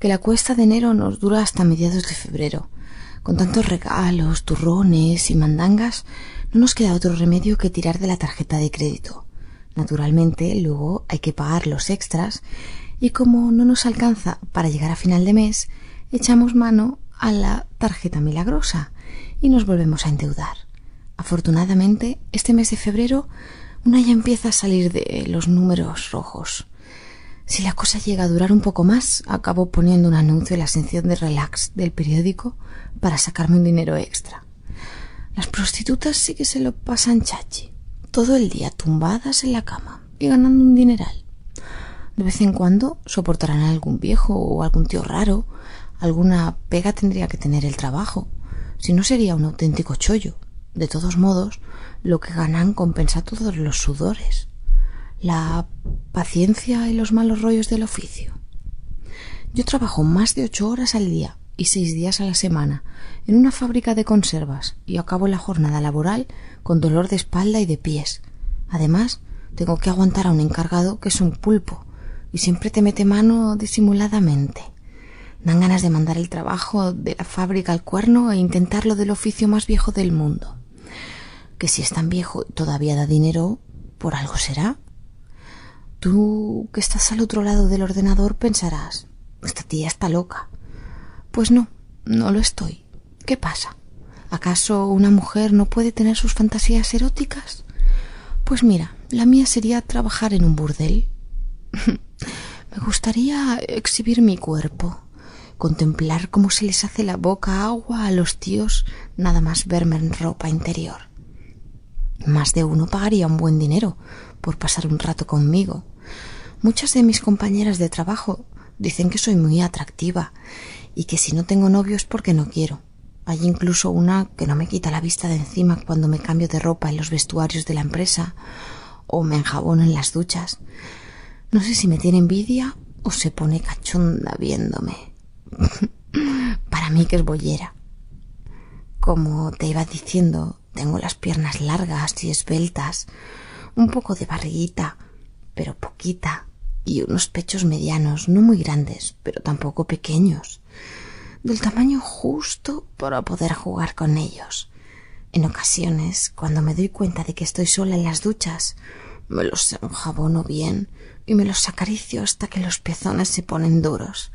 que la cuesta de enero nos dura hasta mediados de febrero. Con tantos regalos, turrones y mandangas, no nos queda otro remedio que tirar de la tarjeta de crédito. Naturalmente, luego hay que pagar los extras y como no nos alcanza para llegar a final de mes, echamos mano a la tarjeta milagrosa y nos volvemos a endeudar. Afortunadamente, este mes de febrero una ya empieza a salir de los números rojos. Si la cosa llega a durar un poco más, acabo poniendo un anuncio en la sección de relax del periódico para sacarme un dinero extra. Las prostitutas sí que se lo pasan chachi, todo el día tumbadas en la cama y ganando un dineral. De vez en cuando soportarán a algún viejo o algún tío raro. Alguna pega tendría que tener el trabajo, si no sería un auténtico chollo. De todos modos, lo que ganan compensa todos los sudores la paciencia y los malos rollos del oficio. Yo trabajo más de ocho horas al día y seis días a la semana en una fábrica de conservas y acabo la jornada laboral con dolor de espalda y de pies. Además, tengo que aguantar a un encargado que es un pulpo y siempre te mete mano disimuladamente. Dan ganas de mandar el trabajo de la fábrica al cuerno e intentarlo del oficio más viejo del mundo. Que si es tan viejo y todavía da dinero, por algo será. Tú que estás al otro lado del ordenador pensarás, esta tía está loca. Pues no, no lo estoy. ¿Qué pasa? ¿Acaso una mujer no puede tener sus fantasías eróticas? Pues mira, la mía sería trabajar en un burdel. Me gustaría exhibir mi cuerpo, contemplar cómo se les hace la boca agua a los tíos nada más verme en ropa interior. Más de uno pagaría un buen dinero por pasar un rato conmigo. Muchas de mis compañeras de trabajo dicen que soy muy atractiva y que si no tengo novio es porque no quiero. Hay incluso una que no me quita la vista de encima cuando me cambio de ropa en los vestuarios de la empresa o me enjabono en las duchas. No sé si me tiene envidia o se pone cachonda viéndome. Para mí que es bollera. Como te iba diciendo, tengo las piernas largas y esbeltas, un poco de barriguita, pero poquita, y unos pechos medianos, no muy grandes, pero tampoco pequeños, del tamaño justo para poder jugar con ellos. En ocasiones, cuando me doy cuenta de que estoy sola en las duchas, me los enjabono bien y me los acaricio hasta que los pezones se ponen duros.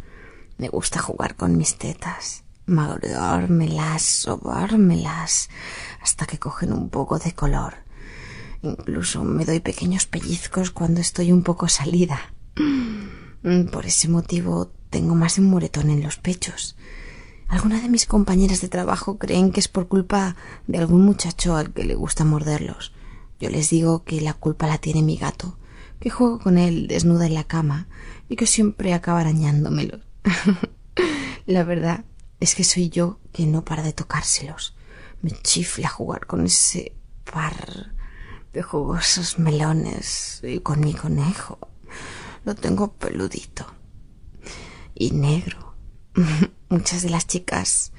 Me gusta jugar con mis tetas mareármelas, sobármelas, hasta que cogen un poco de color. Incluso me doy pequeños pellizcos cuando estoy un poco salida. Por ese motivo tengo más un moretón en los pechos. Algunas de mis compañeras de trabajo creen que es por culpa de algún muchacho al que le gusta morderlos. Yo les digo que la culpa la tiene mi gato, que juego con él desnuda en la cama y que siempre acaba arañándomelo. la verdad es que soy yo que no para de tocárselos. Me chifla jugar con ese par de jugosos melones y con mi conejo. Lo tengo peludito y negro. Muchas de las chicas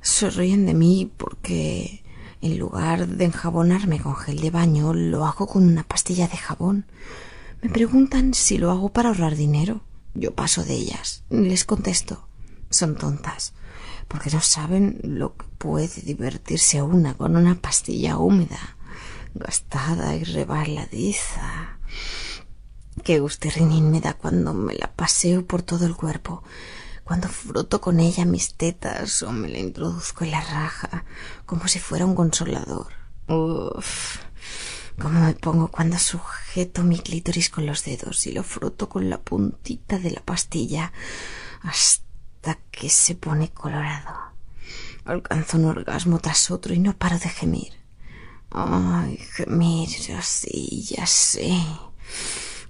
se ríen de mí porque en lugar de enjabonarme con gel de baño lo hago con una pastilla de jabón. Me preguntan si lo hago para ahorrar dinero. Yo paso de ellas. Les contesto. Son tontas porque no saben lo que puede divertirse una con una pastilla húmeda, gastada y rebaladiza. Qué gustirrinín me da cuando me la paseo por todo el cuerpo, cuando froto con ella mis tetas o me la introduzco en la raja como si fuera un consolador. Uf, cómo me pongo cuando sujeto mi clítoris con los dedos y lo froto con la puntita de la pastilla hasta que se pone colorado. Alcanzo un orgasmo tras otro y no paro de gemir. Ay, gemir, así, ya sé.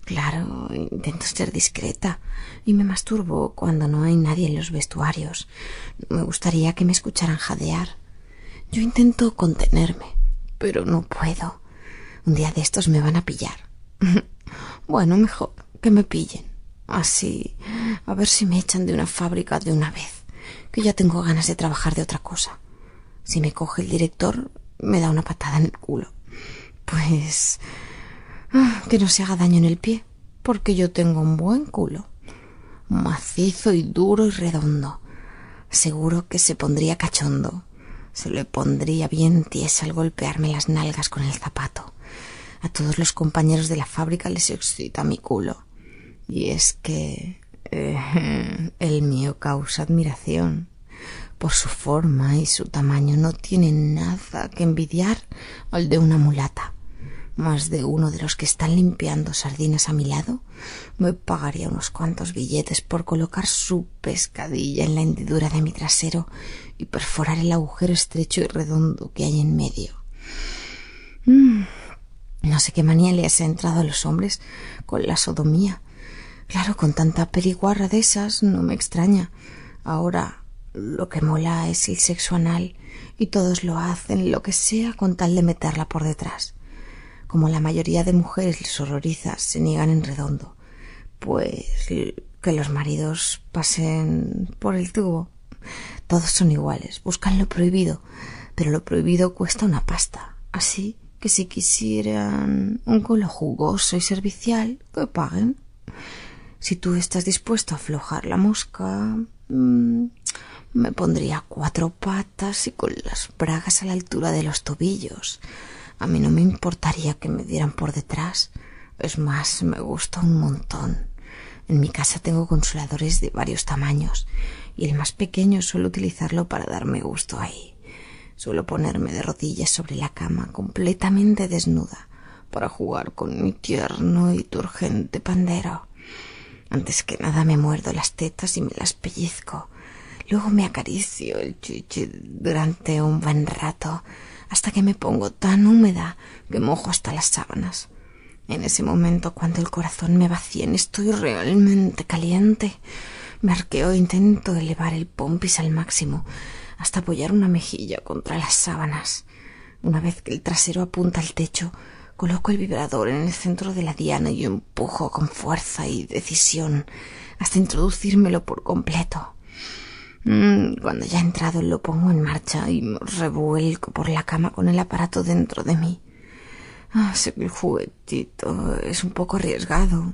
Claro, intento ser discreta y me masturbo cuando no hay nadie en los vestuarios. Me gustaría que me escucharan jadear. Yo intento contenerme, pero no puedo. Un día de estos me van a pillar. bueno, mejor que me pillen. Así, a ver si me echan de una fábrica de una vez, que ya tengo ganas de trabajar de otra cosa. Si me coge el director, me da una patada en el culo. Pues Ah, que no se haga daño en el pie, porque yo tengo un buen culo. Macizo y duro y redondo. Seguro que se pondría cachondo. Se le pondría bien tiesa al golpearme las nalgas con el zapato. A todos los compañeros de la fábrica les excita mi culo. Y es que eh, el mío causa admiración. Por su forma y su tamaño no tiene nada que envidiar al de una mulata más de uno de los que están limpiando sardinas a mi lado me pagaría unos cuantos billetes por colocar su pescadilla en la hendidura de mi trasero y perforar el agujero estrecho y redondo que hay en medio. Mm, no sé qué manía le ha entrado a los hombres con la sodomía. Claro, con tanta periguarra de esas no me extraña. Ahora lo que mola es el sexo anal y todos lo hacen lo que sea con tal de meterla por detrás como la mayoría de mujeres les horroriza, se niegan en redondo, pues que los maridos pasen por el tubo. Todos son iguales, buscan lo prohibido, pero lo prohibido cuesta una pasta. Así que si quisieran un culo jugoso y servicial, que paguen. Si tú estás dispuesto a aflojar la mosca, mm, me pondría cuatro patas y con las bragas a la altura de los tobillos. A mí no me importaría que me dieran por detrás. Es más, me gusta un montón. En mi casa tengo consoladores de varios tamaños y el más pequeño suelo utilizarlo para darme gusto ahí. Suelo ponerme de rodillas sobre la cama completamente desnuda para jugar con mi tierno y turgente pandero. Antes que nada me muerdo las tetas y me las pellizco. Luego me acaricio el chichi durante un buen rato hasta que me pongo tan húmeda que mojo hasta las sábanas. En ese momento, cuando el corazón me vacía estoy realmente caliente, me arqueo e intento elevar el pompis al máximo hasta apoyar una mejilla contra las sábanas. Una vez que el trasero apunta al techo, coloco el vibrador en el centro de la diana y empujo con fuerza y decisión hasta introducírmelo por completo. Mm, cuando ya he entrado lo pongo en marcha y me revuelco por la cama con el aparato dentro de mí. Ah, sé que el juguetito es un poco arriesgado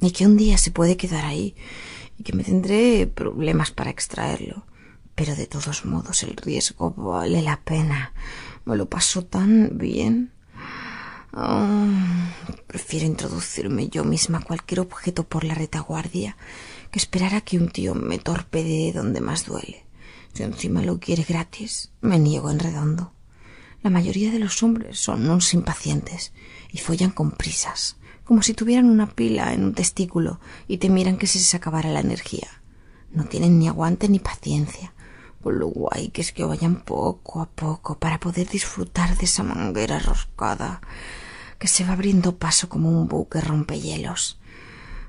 y que un día se puede quedar ahí y que me tendré problemas para extraerlo. Pero de todos modos el riesgo vale la pena. Me lo paso tan bien. Ah, prefiero introducirme yo misma cualquier objeto por la retaguardia que esperar que un tío me torpedee donde más duele. Si encima lo quiere gratis, me niego en redondo. La mayoría de los hombres son unos impacientes y follan con prisas, como si tuvieran una pila en un testículo y temieran que se les acabara la energía. No tienen ni aguante ni paciencia, con lo guay que es que vayan poco a poco para poder disfrutar de esa manguera roscada que se va abriendo paso como un buque rompehielos.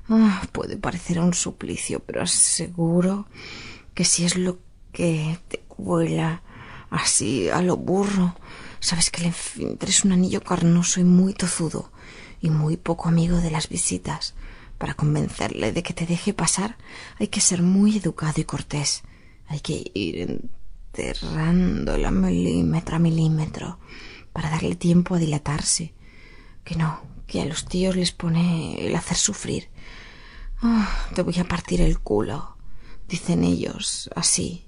Ah, puede parecer un suplicio, pero aseguro que si es lo que te cuela así a lo burro, sabes que el esfínter es un anillo carnoso y muy tozudo y muy poco amigo de las visitas. Para convencerle de que te deje pasar hay que ser muy educado y cortés. Hay que ir enterrándola milímetro a milímetro para darle tiempo a dilatarse. Que no, que a los tíos les pone el hacer sufrir Ah, te voy a partir el culo, dicen ellos, así.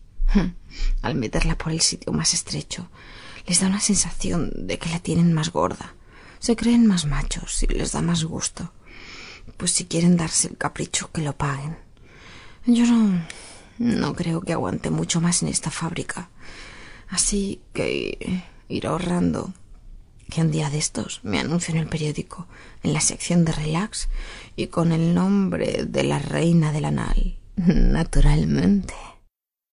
Al meterla por el sitio más estrecho, les da una sensación de que la tienen más gorda. Se creen más machos y les da más gusto. Pues si quieren darse el capricho, que lo paguen. Yo no, No creo que aguante mucho más en esta fábrica. Así que ir ahorrando. Que un día de estos me anuncio en el periódico, en la sección de relax, y con el nombre de la reina del anal. Naturalmente.